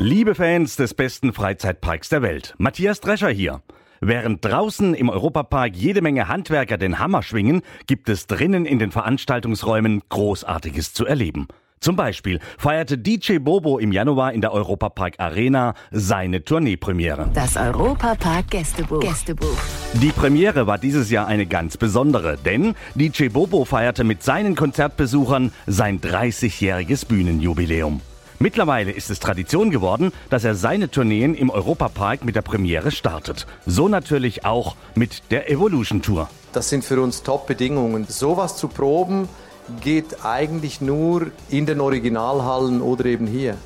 Liebe Fans des besten Freizeitparks der Welt, Matthias Drescher hier. Während draußen im Europapark jede Menge Handwerker den Hammer schwingen, gibt es drinnen in den Veranstaltungsräumen Großartiges zu erleben. Zum Beispiel feierte DJ Bobo im Januar in der Europapark Arena seine Tourneepremiere. Das Europapark Gästebuch. Gästebuch. Die Premiere war dieses Jahr eine ganz besondere, denn DJ Bobo feierte mit seinen Konzertbesuchern sein 30-jähriges Bühnenjubiläum. Mittlerweile ist es Tradition geworden, dass er seine Tourneen im Europapark mit der Premiere startet. So natürlich auch mit der Evolution Tour. Das sind für uns Top-Bedingungen. Sowas zu proben geht eigentlich nur in den Originalhallen oder eben hier.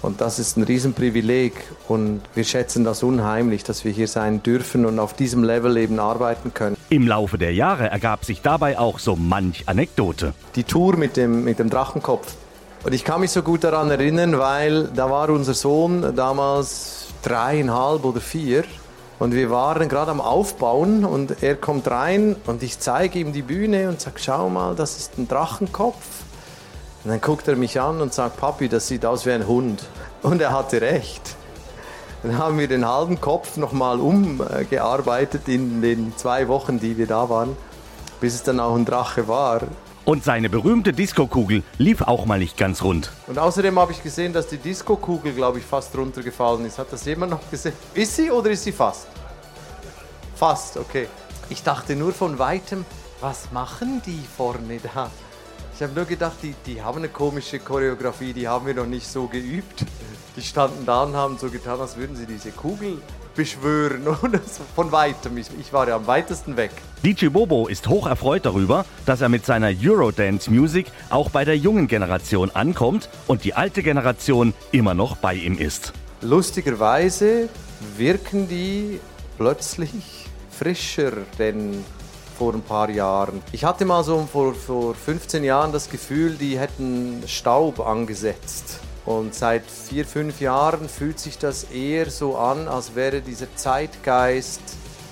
Und das ist ein Riesenprivileg und wir schätzen das unheimlich, dass wir hier sein dürfen und auf diesem Level eben arbeiten können. Im Laufe der Jahre ergab sich dabei auch so manch Anekdote. Die Tour mit dem, mit dem Drachenkopf, und ich kann mich so gut daran erinnern, weil da war unser Sohn damals dreieinhalb oder vier. Und wir waren gerade am Aufbauen und er kommt rein und ich zeige ihm die Bühne und sage, schau mal, das ist ein Drachenkopf. Und dann guckt er mich an und sagt, Papi, das sieht aus wie ein Hund. Und er hatte recht. Dann haben wir den halben Kopf nochmal umgearbeitet in den zwei Wochen, die wir da waren, bis es dann auch ein Drache war. Und seine berühmte Diskokugel lief auch mal nicht ganz rund. Und außerdem habe ich gesehen, dass die Diskokugel, glaube ich, fast runtergefallen ist. Hat das jemand noch gesehen? Ist sie oder ist sie fast? Fast, okay. Ich dachte nur von weitem, was machen die vorne da? Ich habe nur gedacht, die, die haben eine komische Choreografie, die haben wir noch nicht so geübt. Die standen da und haben so getan, als würden sie diese Kugel beschwören. Und von weitem. Ich, ich war ja am weitesten weg. DJ Bobo ist hoch erfreut darüber, dass er mit seiner Eurodance Music auch bei der jungen Generation ankommt und die alte Generation immer noch bei ihm ist. Lustigerweise wirken die plötzlich frischer denn vor ein paar Jahren. Ich hatte mal so vor, vor 15 Jahren das Gefühl, die hätten Staub angesetzt. Und seit vier, fünf Jahren fühlt sich das eher so an, als wäre dieser Zeitgeist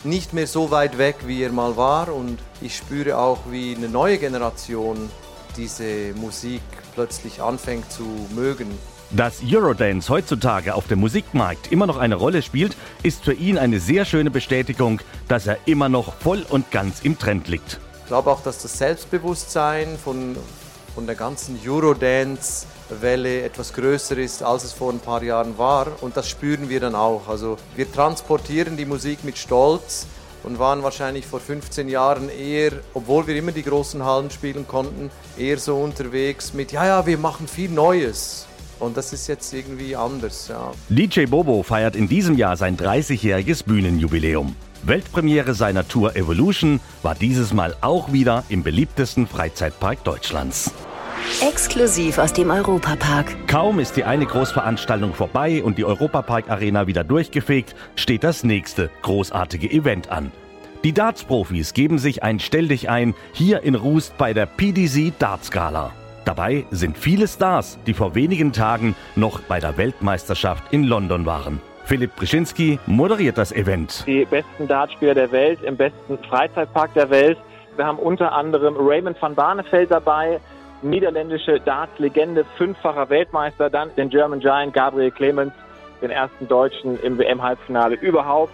nicht mehr so weit weg, wie er mal war. Und ich spüre auch, wie eine neue Generation diese Musik plötzlich anfängt zu mögen. Dass Eurodance heutzutage auf dem Musikmarkt immer noch eine Rolle spielt, ist für ihn eine sehr schöne Bestätigung, dass er immer noch voll und ganz im Trend liegt. Ich glaube auch, dass das Selbstbewusstsein von, von der ganzen Eurodance Welle etwas größer ist, als es vor ein paar Jahren war. Und das spüren wir dann auch. Also wir transportieren die Musik mit Stolz und waren wahrscheinlich vor 15 Jahren eher, obwohl wir immer die großen Hallen spielen konnten, eher so unterwegs mit, ja, ja, wir machen viel Neues. Und das ist jetzt irgendwie anders. Ja. DJ Bobo feiert in diesem Jahr sein 30-jähriges Bühnenjubiläum. Weltpremiere seiner Tour Evolution war dieses Mal auch wieder im beliebtesten Freizeitpark Deutschlands. Exklusiv aus dem Europapark. Kaum ist die eine Großveranstaltung vorbei und die Europapark Arena wieder durchgefegt, steht das nächste großartige Event an. Die Darts-Profis geben sich ein Stell dich ein hier in Rust bei der PDC Darts Gala. Dabei sind viele Stars, die vor wenigen Tagen noch bei der Weltmeisterschaft in London waren. Philipp Brischinski moderiert das Event. Die besten Dartspieler der Welt im besten Freizeitpark der Welt. Wir haben unter anderem Raymond van Barneveld dabei, niederländische Darts-Legende, fünffacher Weltmeister, dann den German Giant Gabriel Clemens, den ersten Deutschen im WM-Halbfinale überhaupt.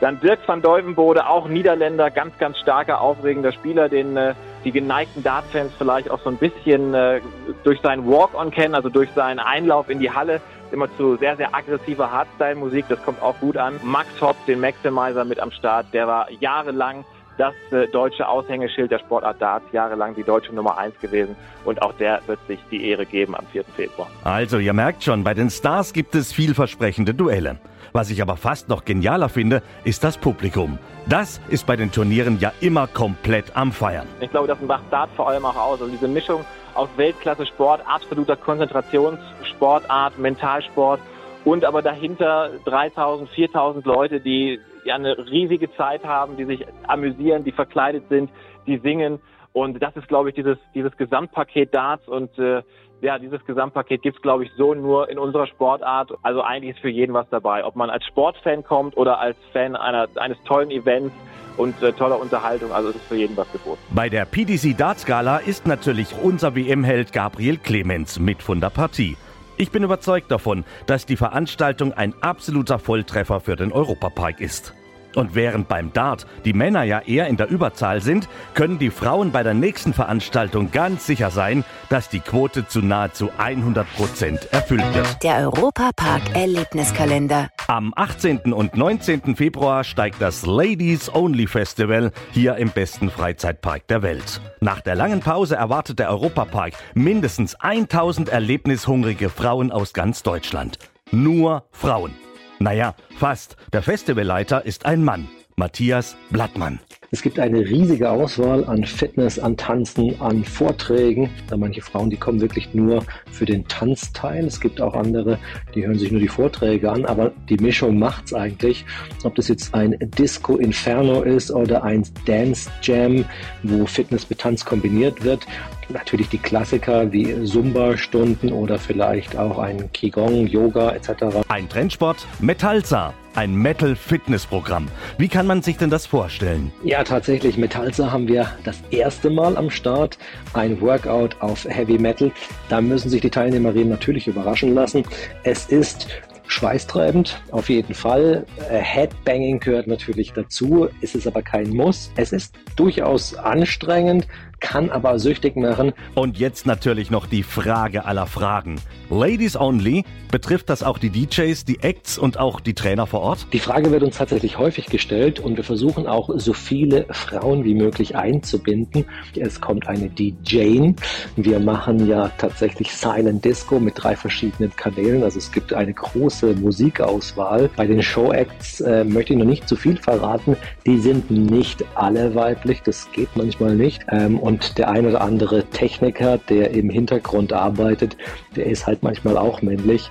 Dann Dirk van Deuvenbode, auch Niederländer, ganz, ganz starker, aufregender Spieler, den äh, die geneigten Dart-Fans vielleicht auch so ein bisschen äh, durch seinen Walk-On kennen, also durch seinen Einlauf in die Halle, immer zu sehr, sehr aggressiver Hardstyle-Musik, das kommt auch gut an. Max Hopp, den Maximizer mit am Start, der war jahrelang das äh, deutsche Aushängeschild der Sportart Darts, jahrelang die deutsche Nummer 1 gewesen und auch der wird sich die Ehre geben am 4. Februar. Also, ihr merkt schon, bei den Stars gibt es vielversprechende Duelle. Was ich aber fast noch genialer finde, ist das Publikum. Das ist bei den Turnieren ja immer komplett am Feiern. Ich glaube, das macht Dart vor allem auch aus. Also diese Mischung aus Weltklasse-Sport, absoluter Konzentrationssportart, Mentalsport und aber dahinter 3000, 4000 Leute, die ja eine riesige Zeit haben, die sich amüsieren, die verkleidet sind, die singen. Und das ist, glaube ich, dieses, dieses Gesamtpaket Darts und äh, ja, dieses Gesamtpaket gibt's glaube ich, so nur in unserer Sportart. Also eigentlich ist für jeden was dabei. Ob man als Sportfan kommt oder als Fan einer, eines tollen Events und äh, toller Unterhaltung. Also es ist für jeden was geboten. Bei der PDC Darts Gala ist natürlich unser WM-Held Gabriel Clemens mit von der Partie. Ich bin überzeugt davon, dass die Veranstaltung ein absoluter Volltreffer für den Europapark ist. Und während beim Dart die Männer ja eher in der Überzahl sind, können die Frauen bei der nächsten Veranstaltung ganz sicher sein, dass die Quote zu nahezu 100 Prozent erfüllt wird. Der Europapark Erlebniskalender. Am 18. und 19. Februar steigt das Ladies Only Festival hier im besten Freizeitpark der Welt. Nach der langen Pause erwartet der Europapark mindestens 1000 erlebnishungrige Frauen aus ganz Deutschland. Nur Frauen. Naja, fast. Der Festivalleiter ist ein Mann, Matthias Blattmann. Es gibt eine riesige Auswahl an Fitness, an Tanzen, an Vorträgen. Da manche Frauen, die kommen wirklich nur für den Tanzteil. Es gibt auch andere, die hören sich nur die Vorträge an, aber die Mischung macht's eigentlich. Ob das jetzt ein Disco Inferno ist oder ein Dance Jam, wo Fitness mit Tanz kombiniert wird. Natürlich die Klassiker wie Zumba-Stunden oder vielleicht auch ein Qigong, Yoga etc. Ein Trendsport, Metallsa, ein Metal-Fitness-Programm. Wie kann man sich denn das vorstellen? Ja, tatsächlich. Metallsa haben wir das erste Mal am Start. Ein Workout auf Heavy Metal. Da müssen sich die Teilnehmerinnen natürlich überraschen lassen. Es ist schweißtreibend, auf jeden Fall. Äh, Headbanging gehört natürlich dazu, ist es aber kein Muss. Es ist durchaus anstrengend, kann aber süchtig machen. Und jetzt natürlich noch die Frage aller Fragen. Ladies only, betrifft das auch die DJs, die Acts und auch die Trainer vor Ort? Die Frage wird uns tatsächlich häufig gestellt und wir versuchen auch so viele Frauen wie möglich einzubinden. Es kommt eine DJ. Wir machen ja tatsächlich Silent Disco mit drei verschiedenen Kanälen. Also es gibt eine große Musikauswahl. Bei den Show-Acts äh, möchte ich noch nicht zu viel verraten. Die sind nicht alle weiblich, das geht manchmal nicht. Ähm, und und der ein oder andere Techniker, der im Hintergrund arbeitet, der ist halt manchmal auch männlich.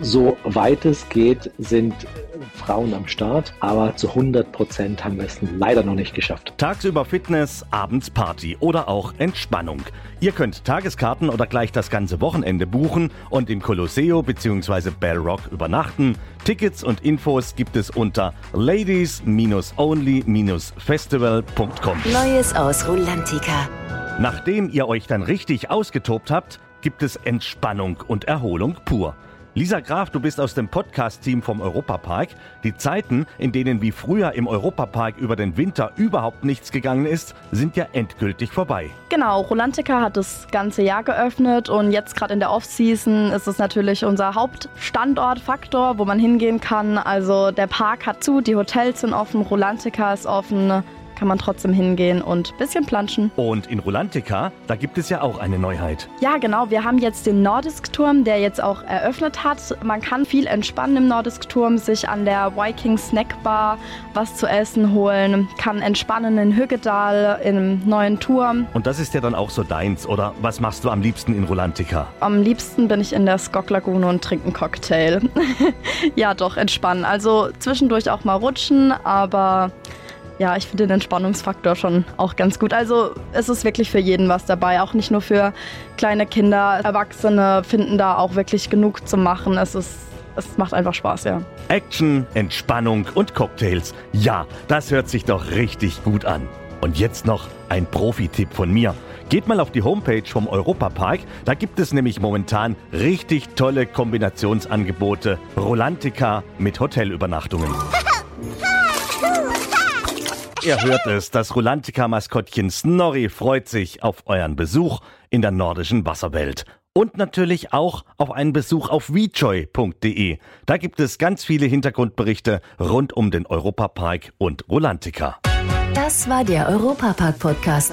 So weit es geht, sind Frauen am Start, aber zu 100 Prozent haben wir es leider noch nicht geschafft. Tagsüber Fitness, abends Party oder auch Entspannung. Ihr könnt Tageskarten oder gleich das ganze Wochenende buchen und im Colosseo bzw. Bell Rock übernachten. Tickets und Infos gibt es unter ladies-only-festival.com. Neues aus Rulantica. Nachdem ihr euch dann richtig ausgetobt habt, gibt es Entspannung und Erholung pur. Lisa Graf, du bist aus dem Podcast-Team vom Europapark. Die Zeiten, in denen wie früher im Europapark über den Winter überhaupt nichts gegangen ist, sind ja endgültig vorbei. Genau, Rolantica hat das ganze Jahr geöffnet und jetzt gerade in der Off-Season ist es natürlich unser Hauptstandortfaktor, wo man hingehen kann. Also der Park hat zu, die Hotels sind offen, Rolantica ist offen kann man trotzdem hingehen und ein bisschen planschen. Und in Rolantica, da gibt es ja auch eine Neuheit. Ja, genau. Wir haben jetzt den Nordisk-Turm, der jetzt auch eröffnet hat. Man kann viel entspannen im Nordisk-Turm, sich an der Viking Snack Bar was zu essen holen, kann entspannen in Hüggedal im neuen Turm. Und das ist ja dann auch so deins, oder was machst du am liebsten in Rolantica? Am liebsten bin ich in der Skok Lagune und trinke einen Cocktail. ja, doch, entspannen. Also zwischendurch auch mal rutschen, aber ja, ich finde den Entspannungsfaktor schon auch ganz gut. Also es ist wirklich für jeden was dabei, auch nicht nur für kleine Kinder. Erwachsene finden da auch wirklich genug zu machen. Es ist es macht einfach Spaß, ja. Action, Entspannung und Cocktails. Ja, das hört sich doch richtig gut an. Und jetzt noch ein Profi-Tipp von mir. Geht mal auf die Homepage vom Europapark, da gibt es nämlich momentan richtig tolle Kombinationsangebote. Rolantica mit Hotelübernachtungen. Ihr hört es, das Rulantica-Maskottchen Snorri freut sich auf euren Besuch in der nordischen Wasserwelt. Und natürlich auch auf einen Besuch auf wejoy.de. Da gibt es ganz viele Hintergrundberichte rund um den Europapark und Rulantica. Das war der Europapark-Podcast.